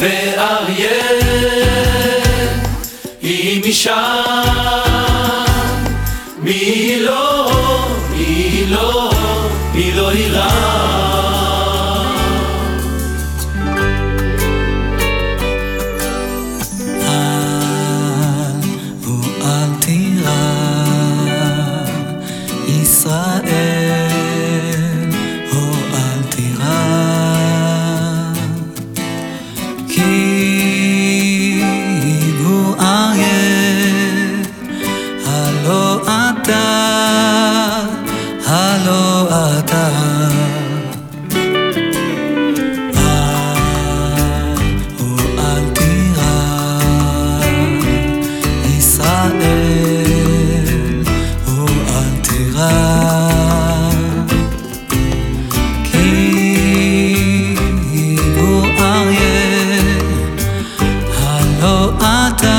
ואריה היא משם. מי לא, מי לא, מי לא לא אתה. לא אתה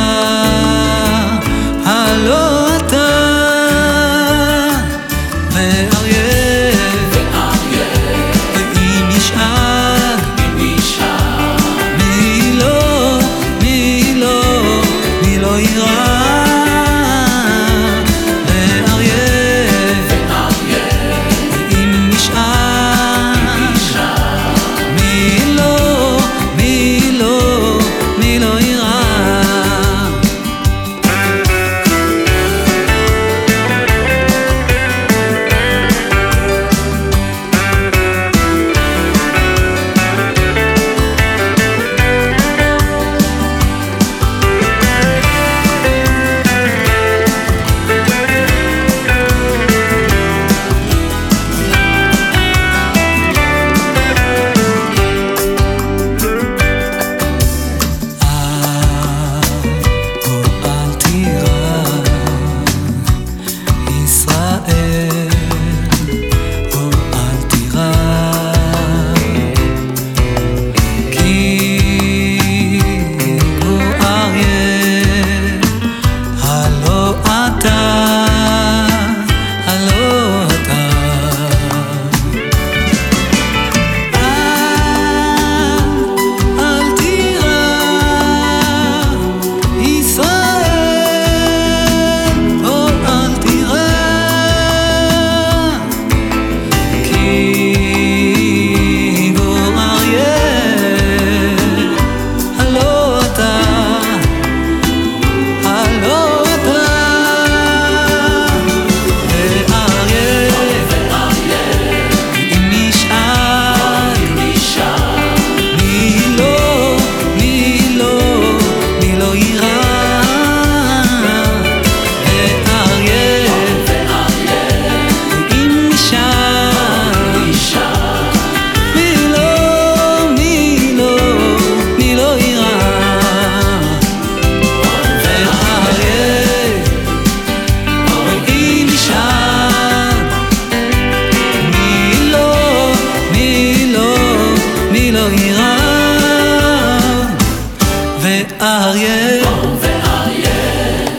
ואריה, או ואריה,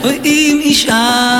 או עם אישה